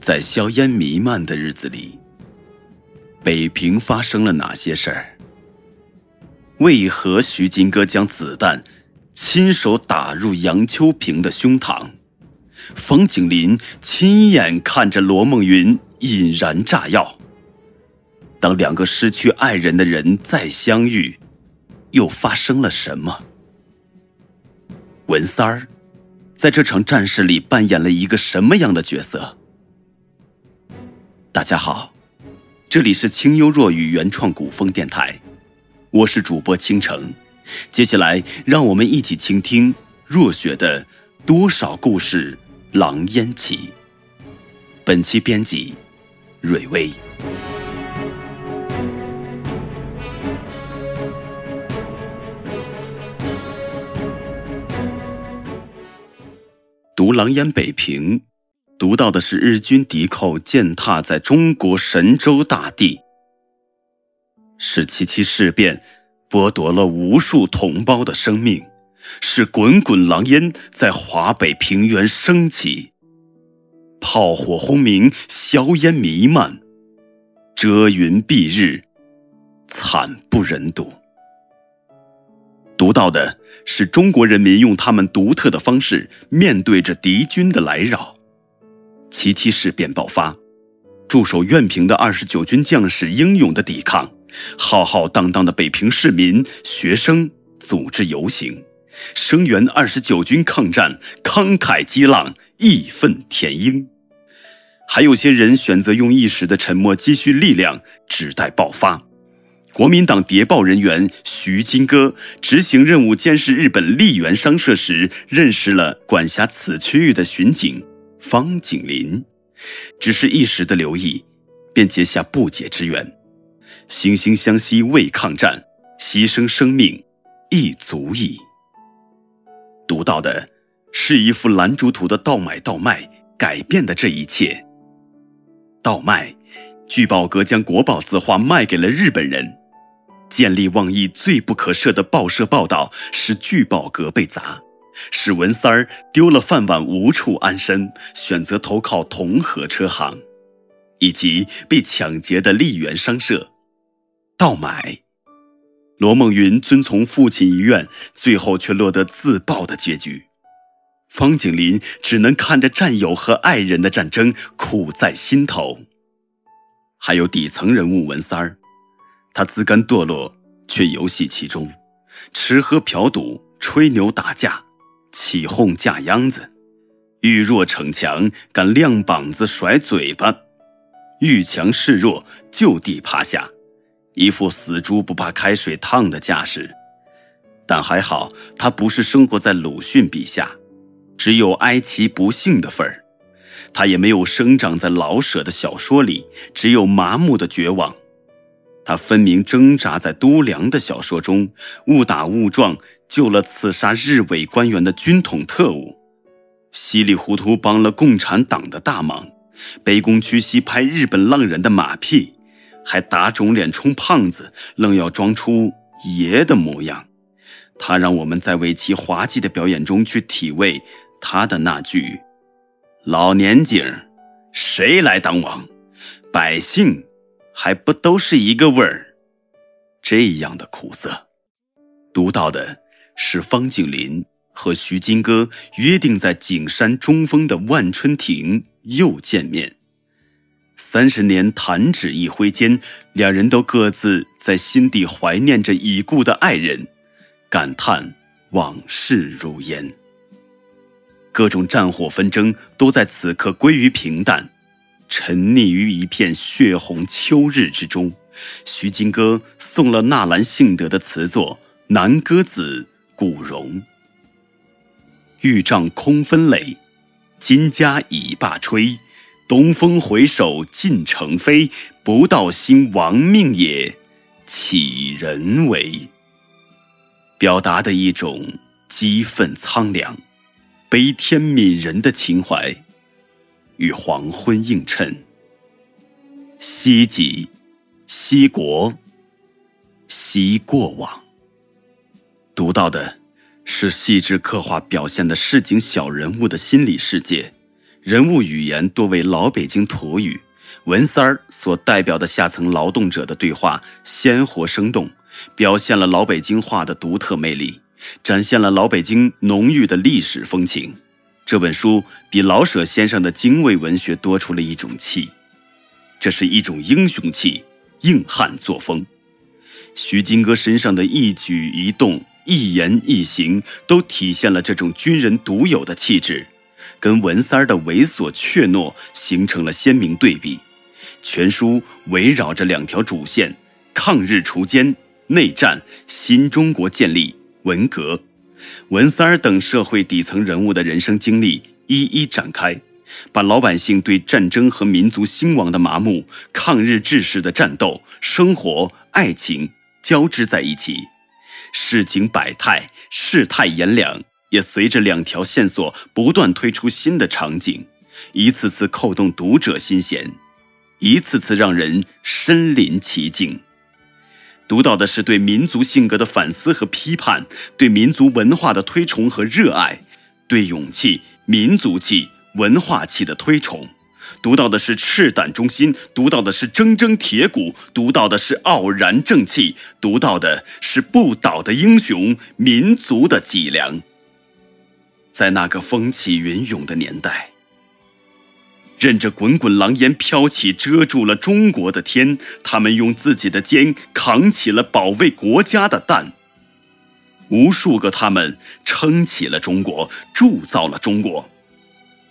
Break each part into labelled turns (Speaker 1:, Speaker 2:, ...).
Speaker 1: 在硝烟弥漫的日子里，北平发生了哪些事儿？为何徐金戈将子弹亲手打入杨秋平的胸膛？冯景林亲眼看着罗梦云引燃炸药。当两个失去爱人的人再相遇，又发生了什么？文三儿在这场战事里扮演了一个什么样的角色？大家好，这里是清幽若雨原创古风电台，我是主播倾城。接下来，让我们一起倾听若雪的多少故事。狼烟起。本期编辑：蕊薇。读《狼烟北平》，读到的是日军敌寇践踏在中国神州大地，是七七事变剥夺了无数同胞的生命。是滚滚狼烟在华北平原升起，炮火轰鸣，硝烟弥漫，遮云蔽日，惨不忍睹。读到的是中国人民用他们独特的方式面对着敌军的来扰。七七事变爆发，驻守院平的二十九军将士英勇的抵抗，浩浩荡荡的北平市民、学生组织游行。声援二十九军抗战，慷慨激浪，义愤填膺；还有些人选择用一时的沉默积蓄力量，只待爆发。国民党谍报人员徐金戈执行任务监视日本利源商社时，认识了管辖此区域的巡警方景林，只是一时的留意，便结下不解之缘。惺惺相惜为抗战，牺牲生命亦足矣。读到的是一幅兰竹图的倒买倒卖改变的这一切。倒卖，聚宝阁将国宝字画卖给了日本人。见利忘义最不可赦的报社报道，使聚宝阁被砸，使文三儿丢了饭碗无处安身，选择投靠同和车行，以及被抢劫的利源商社。倒买。罗梦云遵从父亲遗愿，最后却落得自爆的结局。方景林只能看着战友和爱人的战争，苦在心头。还有底层人物文三儿，他自甘堕落，却游戏其中，吃喝嫖赌，吹牛打架，起哄架秧子，遇弱逞强，敢亮膀子甩嘴巴，遇强示弱，就地趴下。一副死猪不怕开水烫的架势，但还好他不是生活在鲁迅笔下，只有哀其不幸的份儿；他也没有生长在老舍的小说里，只有麻木的绝望。他分明挣扎在都良的小说中，误打误撞救了刺杀日伪官员的军统特务，稀里糊涂帮了共产党的大忙，卑躬屈膝拍日本浪人的马屁。还打肿脸充胖子，愣要装出爷的模样。他让我们在为其滑稽的表演中去体味他的那句：“老年景，谁来当王？百姓还不都是一个味儿？”这样的苦涩，读到的是方景林和徐金戈约定在景山中峰的万春亭又见面。三十年弹指一挥间，两人都各自在心底怀念着已故的爱人，感叹往事如烟。各种战火纷争都在此刻归于平淡，沉溺于一片血红秋日之中。徐金戈送了纳兰性德的词作《南歌子·古榕》：玉帐空分垒，金家已罢吹。东风回首尽城飞，不道兴亡命也，岂人为？表达的一种激愤苍凉、悲天悯人的情怀，与黄昏映衬。惜己，惜国，惜过往。读到的是细致刻画表现的市井小人物的心理世界。人物语言多为老北京土语，文三儿所代表的下层劳动者的对话鲜活生动，表现了老北京话的独特魅力，展现了老北京浓郁的历史风情。这本书比老舍先生的精卫文学多出了一种气，这是一种英雄气、硬汉作风。徐金戈身上的一举一动、一言一行，都体现了这种军人独有的气质。跟文三儿的猥琐怯懦形成了鲜明对比。全书围绕着两条主线：抗日锄奸、内战、新中国建立、文革。文三儿等社会底层人物的人生经历一一展开，把老百姓对战争和民族兴亡的麻木、抗日志士的战斗、生活、爱情交织在一起，市井百态、世态炎凉。也随着两条线索不断推出新的场景，一次次扣动读者心弦，一次次让人身临其境。读到的是对民族性格的反思和批判，对民族文化的推崇和热爱，对勇气、民族气、文化气的推崇。读到的是赤胆忠心，读到的是铮铮铁骨，读到的是傲然正气，读到的是不倒的英雄，民族的脊梁。在那个风起云涌的年代，任着滚滚狼烟飘起，遮住了中国的天，他们用自己的肩扛起了保卫国家的担。无数个他们撑起了中国，铸造了中国。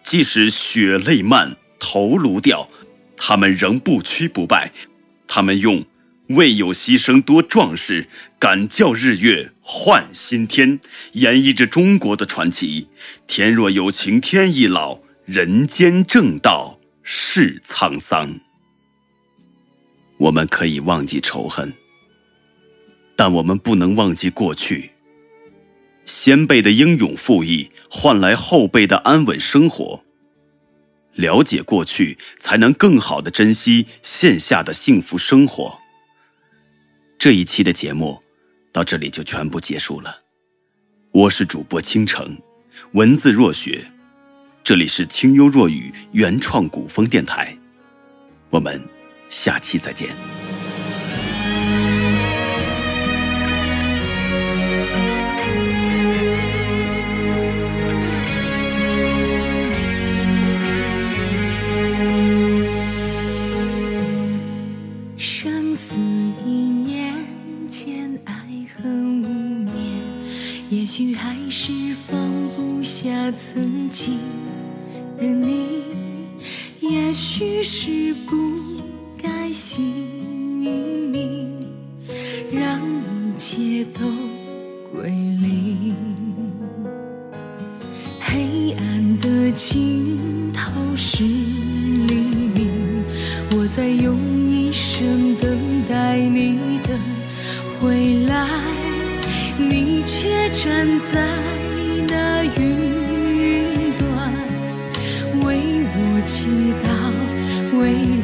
Speaker 1: 即使血泪漫，头颅掉，他们仍不屈不败。他们用。未有牺牲多壮士，敢教日月换新天，演绎着中国的传奇。天若有情天亦老，人间正道是沧桑。我们可以忘记仇恨，但我们不能忘记过去。先辈的英勇赴义，换来后辈的安稳生活。了解过去，才能更好的珍惜线下的幸福生活。这一期的节目到这里就全部结束了。我是主播倾城，文字若雪，这里是清幽若雨原创古风电台，我们下期再见。
Speaker 2: 也许是不该姓名，让一切都归零。黑暗的尽头是黎明，我在用一生等待你的回来，你却站在那云端为我。祈祷未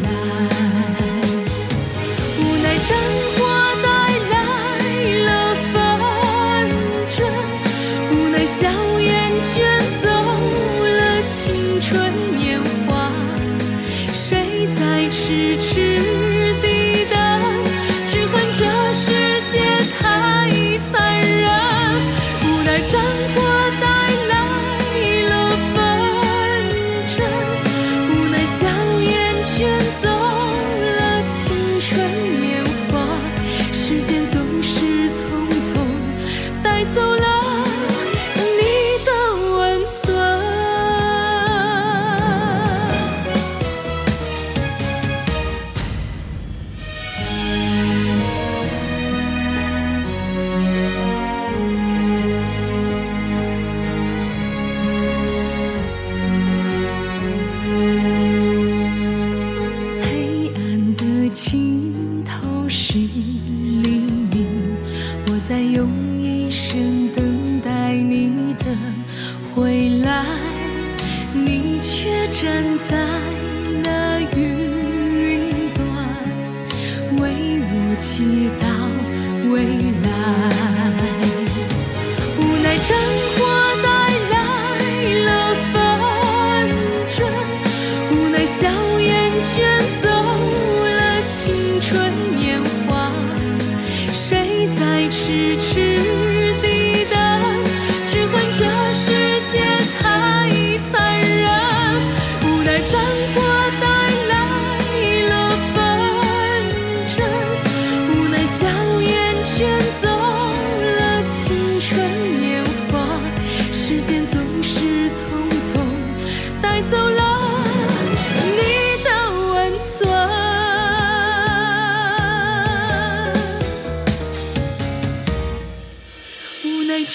Speaker 2: 为我祈祷未来。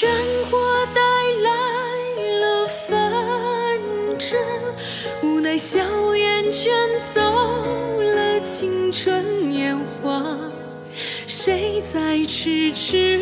Speaker 2: 战火带来了纷争，无奈硝烟卷走了青春年华，谁在痴痴